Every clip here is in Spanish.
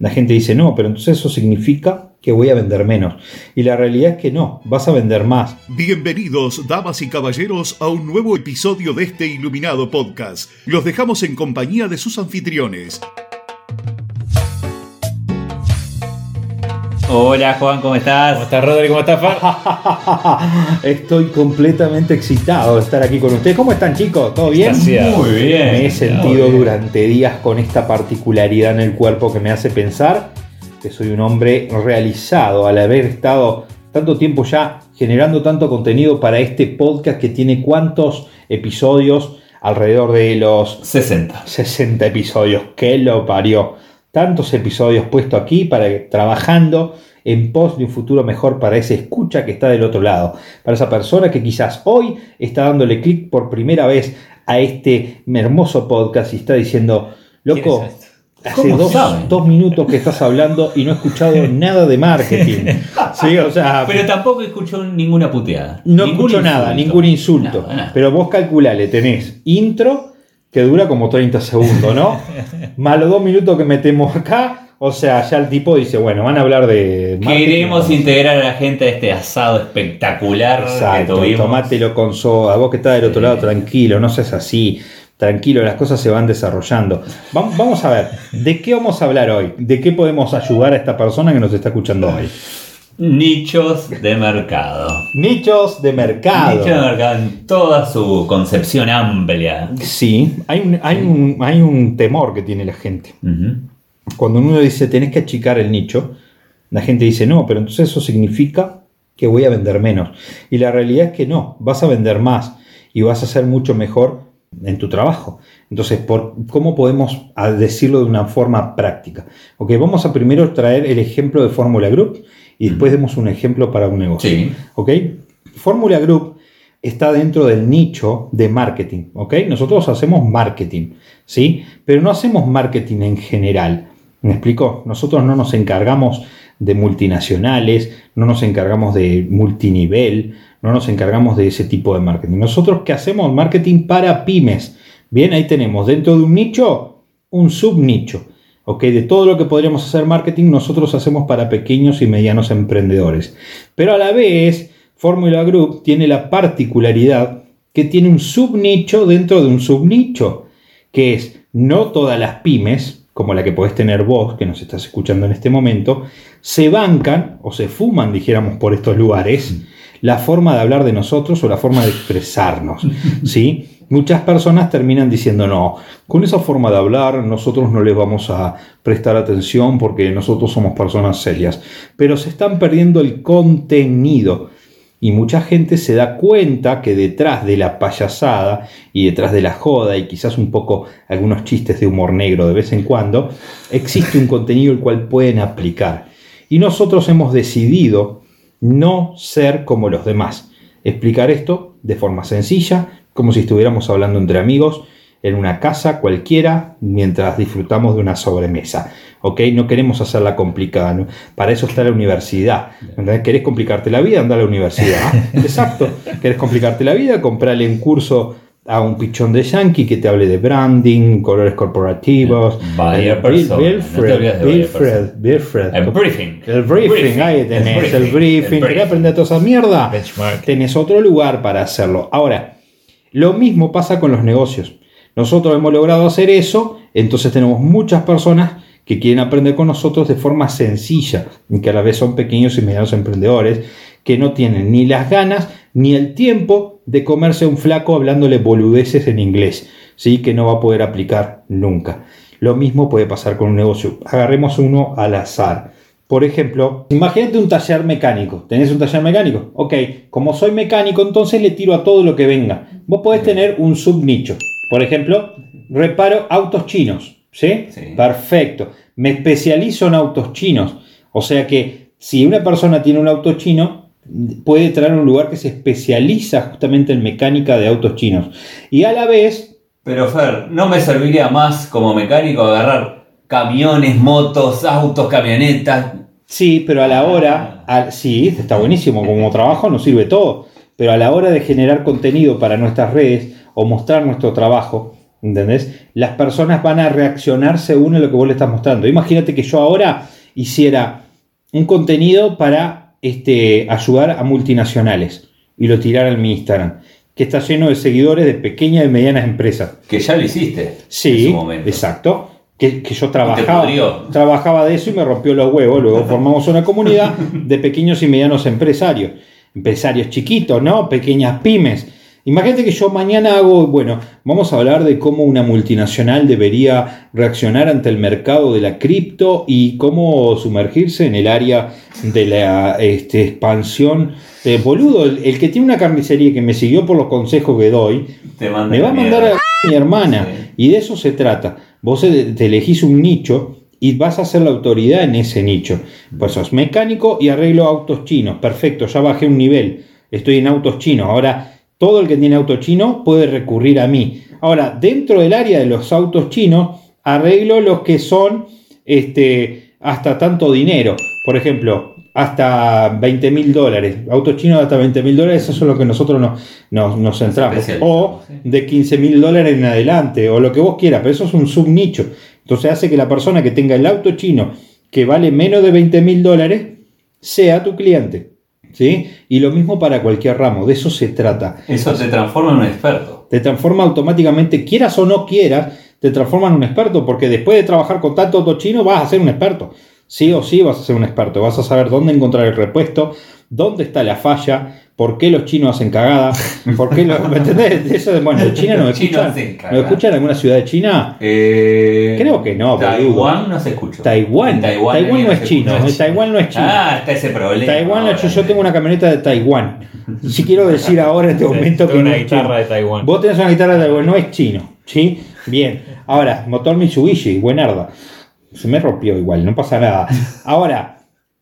La gente dice, no, pero entonces eso significa que voy a vender menos. Y la realidad es que no, vas a vender más. Bienvenidos, damas y caballeros, a un nuevo episodio de este iluminado podcast. Los dejamos en compañía de sus anfitriones. Hola Juan, ¿cómo estás? ¿Cómo estás Rodri? ¿Cómo estás Far? Estoy completamente excitado de estar aquí con ustedes. ¿Cómo están chicos? ¿Todo bien? Muy bien. Me he sentido durante días con esta particularidad en el cuerpo que me hace pensar que soy un hombre realizado al haber estado tanto tiempo ya generando tanto contenido para este podcast que tiene cuántos episodios alrededor de los 60. 60 episodios. Que lo parió tantos episodios puesto aquí para trabajando en pos de un futuro mejor para ese escucha que está del otro lado, para esa persona que quizás hoy está dándole clic por primera vez a este hermoso podcast y está diciendo, loco, hace dos, minutos que estás hablando y no he escuchado nada de marketing. pero tampoco escuchó ninguna puteada. No escucho nada, ningún insulto. Pero vos calculale, tenés intro que dura como 30 segundos, ¿no? Más los dos minutos que metemos acá. O sea, ya el tipo dice, bueno, van a hablar de... Queremos integrar a la gente a este asado espectacular Exacto, que tomátelo con soda. Vos que estás del otro lado, tranquilo, no seas así. Tranquilo, las cosas se van desarrollando. Vamos a ver, ¿de qué vamos a hablar hoy? ¿De qué podemos ayudar a esta persona que nos está escuchando hoy? Nichos de mercado. Nichos de mercado. Nichos de mercado en toda su concepción amplia. Sí, hay un, hay un, hay un temor que tiene la gente. Cuando uno dice tenés que achicar el nicho, la gente dice no, pero entonces eso significa que voy a vender menos. Y la realidad es que no, vas a vender más y vas a ser mucho mejor en tu trabajo. Entonces, por, ¿cómo podemos decirlo de una forma práctica? Ok, vamos a primero traer el ejemplo de Fórmula Group y después demos un ejemplo para un negocio. Sí. ¿Ok? Fórmula Group está dentro del nicho de marketing. ¿Ok? Nosotros hacemos marketing, ¿sí? Pero no hacemos marketing en general. ¿Me explico? Nosotros no nos encargamos de multinacionales, no nos encargamos de multinivel, no nos encargamos de ese tipo de marketing. Nosotros que hacemos marketing para pymes. Bien, ahí tenemos dentro de un nicho un subnicho. De todo lo que podríamos hacer marketing, nosotros hacemos para pequeños y medianos emprendedores. Pero a la vez, Formula Group tiene la particularidad que tiene un subnicho dentro de un subnicho, que es no todas las pymes, como la que podés tener vos, que nos estás escuchando en este momento, se bancan o se fuman, dijéramos, por estos lugares, la forma de hablar de nosotros o la forma de expresarnos, ¿sí? Muchas personas terminan diciendo, no, con esa forma de hablar nosotros no les vamos a prestar atención porque nosotros somos personas serias, pero se están perdiendo el contenido. Y mucha gente se da cuenta que detrás de la payasada y detrás de la joda y quizás un poco algunos chistes de humor negro de vez en cuando, existe un contenido el cual pueden aplicar. Y nosotros hemos decidido no ser como los demás. Explicar esto de forma sencilla, como si estuviéramos hablando entre amigos en una casa cualquiera mientras disfrutamos de una sobremesa. ¿Ok? No queremos hacerla complicada. Para eso está la universidad. ¿Querés complicarte la vida? Anda a la universidad. Exacto. ¿Querés complicarte la vida? Comprarle un curso a un pichón de yankee que te hable de branding, colores corporativos. Vaya Wilfred, Wilfred, Wilfred. El briefing. El briefing, ahí tenés el briefing. ¿Querés aprender toda esa mierda? Tenés otro lugar para hacerlo. Ahora, lo mismo pasa con los negocios. Nosotros hemos logrado hacer eso, entonces tenemos muchas personas que quieren aprender con nosotros de forma sencilla y que a la vez son pequeños y medianos emprendedores que no tienen ni las ganas ni el tiempo de comerse un flaco hablándole boludeces en inglés, ¿sí? que no va a poder aplicar nunca. Lo mismo puede pasar con un negocio. Agarremos uno al azar. Por ejemplo, imagínate un taller mecánico. ¿Tenés un taller mecánico? Ok, como soy mecánico, entonces le tiro a todo lo que venga. Vos podés tener un subnicho. Por ejemplo, reparo autos chinos. ¿sí? Perfecto. Me especializo en autos chinos. O sea que si una persona tiene un auto chino, puede traer un lugar que se especializa justamente en mecánica de autos chinos. Y a la vez... Pero Fer, ¿no me serviría más como mecánico agarrar camiones, motos, autos, camionetas. Sí, pero a la hora, sí, está buenísimo, como trabajo nos sirve todo, pero a la hora de generar contenido para nuestras redes o mostrar nuestro trabajo, ¿Entendés? Las personas van a reaccionar según lo que vos le estás mostrando. Imagínate que yo ahora hiciera un contenido para este, ayudar a multinacionales y lo tirara en mi Instagram, que está lleno de seguidores de pequeñas y medianas empresas. Que ya lo hiciste. En Sí, su momento. exacto. Que, que yo trabajaba, trabajaba de eso y me rompió los huevos. Luego formamos una comunidad de pequeños y medianos empresarios. Empresarios chiquitos, ¿no? Pequeñas pymes. Imagínate que yo mañana hago, bueno, vamos a hablar de cómo una multinacional debería reaccionar ante el mercado de la cripto y cómo sumergirse en el área de la este, expansión. de boludo, el, el que tiene una carnicería y que me siguió por los consejos que doy, me va a mandar a mi hermana. Sí. Y de eso se trata. Vos eh, te elegís un nicho y vas a ser la autoridad en ese nicho. Pues sos mecánico y arreglo autos chinos. Perfecto, ya bajé un nivel. Estoy en autos chinos. Ahora, todo el que tiene auto chino puede recurrir a mí. Ahora, dentro del área de los autos chinos, arreglo los que son este, hasta tanto dinero. Por ejemplo, hasta 20 mil dólares. Autos chinos hasta 20 mil dólares, eso es lo que nosotros nos, nos, nos centramos. O de 15 mil dólares en adelante, o lo que vos quieras, pero eso es un subnicho. Entonces hace que la persona que tenga el auto chino que vale menos de 20 mil dólares sea tu cliente. ¿Sí? Y lo mismo para cualquier ramo, de eso se trata. Eso te transforma en un experto. Te transforma automáticamente, quieras o no quieras, te transforma en un experto, porque después de trabajar con tanto auto chino vas a ser un experto. Sí o sí vas a ser un experto, vas a saber dónde encontrar el repuesto, dónde está la falla, por qué los chinos hacen cagada, por qué los, ¿me entendés? Eso de, bueno, en China chinos escuchan, hacen ¿nos cagada. escuchan en alguna ciudad de China? Eh, Creo que no. Taiwán no se escuchó. Taiwán, Taiwán, no es chino, escucha. eh, Taiwán no es chino. Ah, está ese problema. Taiwán, ahora. yo, yo tengo una camioneta de Taiwán. Si quiero decir ahora en este momento que Tengo no una es guitarra chino. de Taiwán. Vos tenés una guitarra de Taiwán, no es chino. ¿Sí? Bien. Ahora, motor Mitsubishi, buenarda. Se me rompió igual, no pasa nada. Ahora,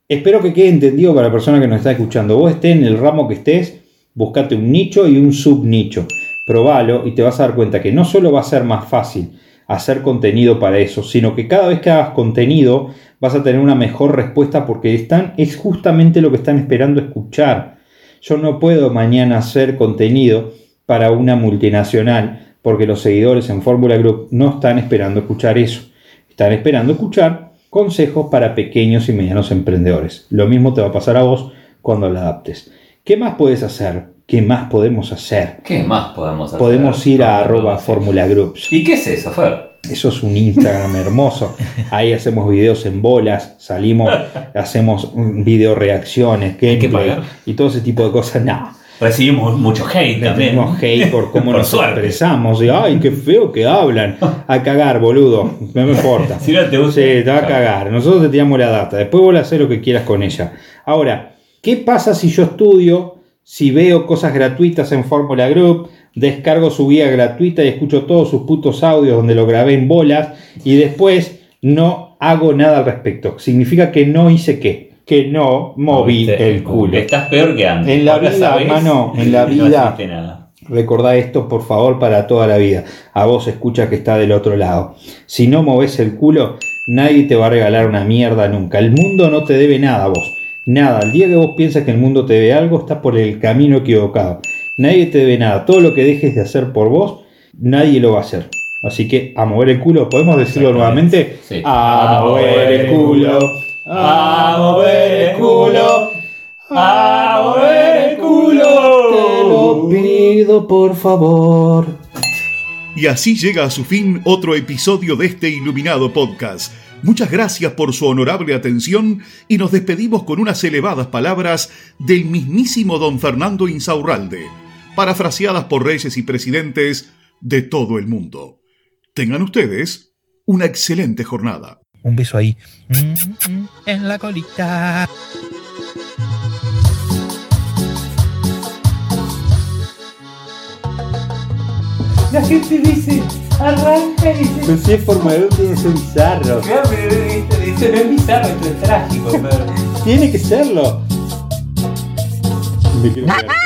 espero que quede entendido para la persona que nos está escuchando. Vos estés en el ramo que estés, buscate un nicho y un subnicho. Probalo y te vas a dar cuenta que no solo va a ser más fácil hacer contenido para eso, sino que cada vez que hagas contenido vas a tener una mejor respuesta porque están, es justamente lo que están esperando escuchar. Yo no puedo mañana hacer contenido para una multinacional porque los seguidores en Fórmula Group no están esperando escuchar eso. Están esperando escuchar consejos para pequeños y medianos emprendedores. Lo mismo te va a pasar a vos cuando lo adaptes. ¿Qué más puedes hacer? ¿Qué más podemos hacer? ¿Qué más podemos hacer? Podemos ir a arroba no. Fórmula Groups. ¿Y qué es eso, Fer? Eso es un Instagram hermoso. Ahí hacemos videos en bolas, salimos, hacemos video reacciones, gameplay y todo ese tipo de cosas. No, Recibimos mucho hate también. tenemos hate por cómo Por nos suerte. expresamos. Y, Ay, qué feo que hablan. A cagar, boludo. No me importa. Si no te gusta. Sí, te va a cagar. Nosotros te tiramos la data. Después vos le haces lo que quieras con ella. Ahora, ¿qué pasa si yo estudio, si veo cosas gratuitas en Fórmula Group, descargo su guía gratuita y escucho todos sus putos audios donde lo grabé en bolas y después no hago nada al respecto? Significa que no hice qué? Que no moví Moviste el culo. Estás peor que antes. En la Ahora vida, sabés en la no vida. hiciste nada. Recordá esto, por favor, para toda la vida. A vos escucha que está del otro lado. Si no moves el culo, nadie te va a regalar una mierda nunca. El mundo no te debe nada a vos. Nada. El día que vos piensas que el mundo te debe algo, estás por el camino equivocado. Nadie te debe nada. Todo lo que dejes de hacer por vos, nadie lo va a hacer. Así que a mover el culo, ¿podemos decirlo nuevamente? Sí. A mover el culo. A mover el culo. A mover el culo. Te lo pido, por favor. Y así llega a su fin otro episodio de este iluminado podcast. Muchas gracias por su honorable atención y nos despedimos con unas elevadas palabras del mismísimo don Fernando Insaurralde, parafraseadas por reyes y presidentes de todo el mundo. Tengan ustedes una excelente jornada. Un beso ahí. Mm, mm, En la colita. La gente dice, arranca y dice. Sé, Fórmula Group tiene que ser bizarro. Claro, pero dice, dice, no es bizarro, esto es trágico, pero. Tiene que serlo. Me quiero cagar.